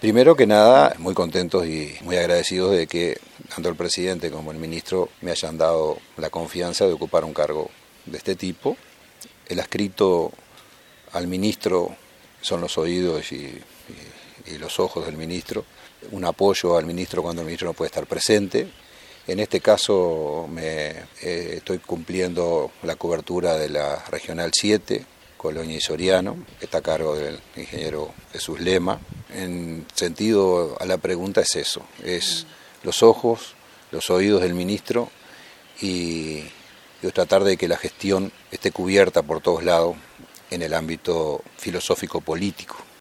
Primero que nada, muy contentos y muy agradecidos de que tanto el presidente como el ministro me hayan dado la confianza de ocupar un cargo de este tipo. El escrito al ministro son los oídos y, los ojos del ministro, un apoyo al ministro cuando el ministro no puede estar presente. En este caso me, eh, estoy cumpliendo la cobertura de la Regional 7, Colonia y Soriano, que está a cargo del ingeniero Jesús Lema. En sentido a la pregunta es eso, es los ojos, los oídos del ministro y, y tratar de que la gestión esté cubierta por todos lados en el ámbito filosófico político.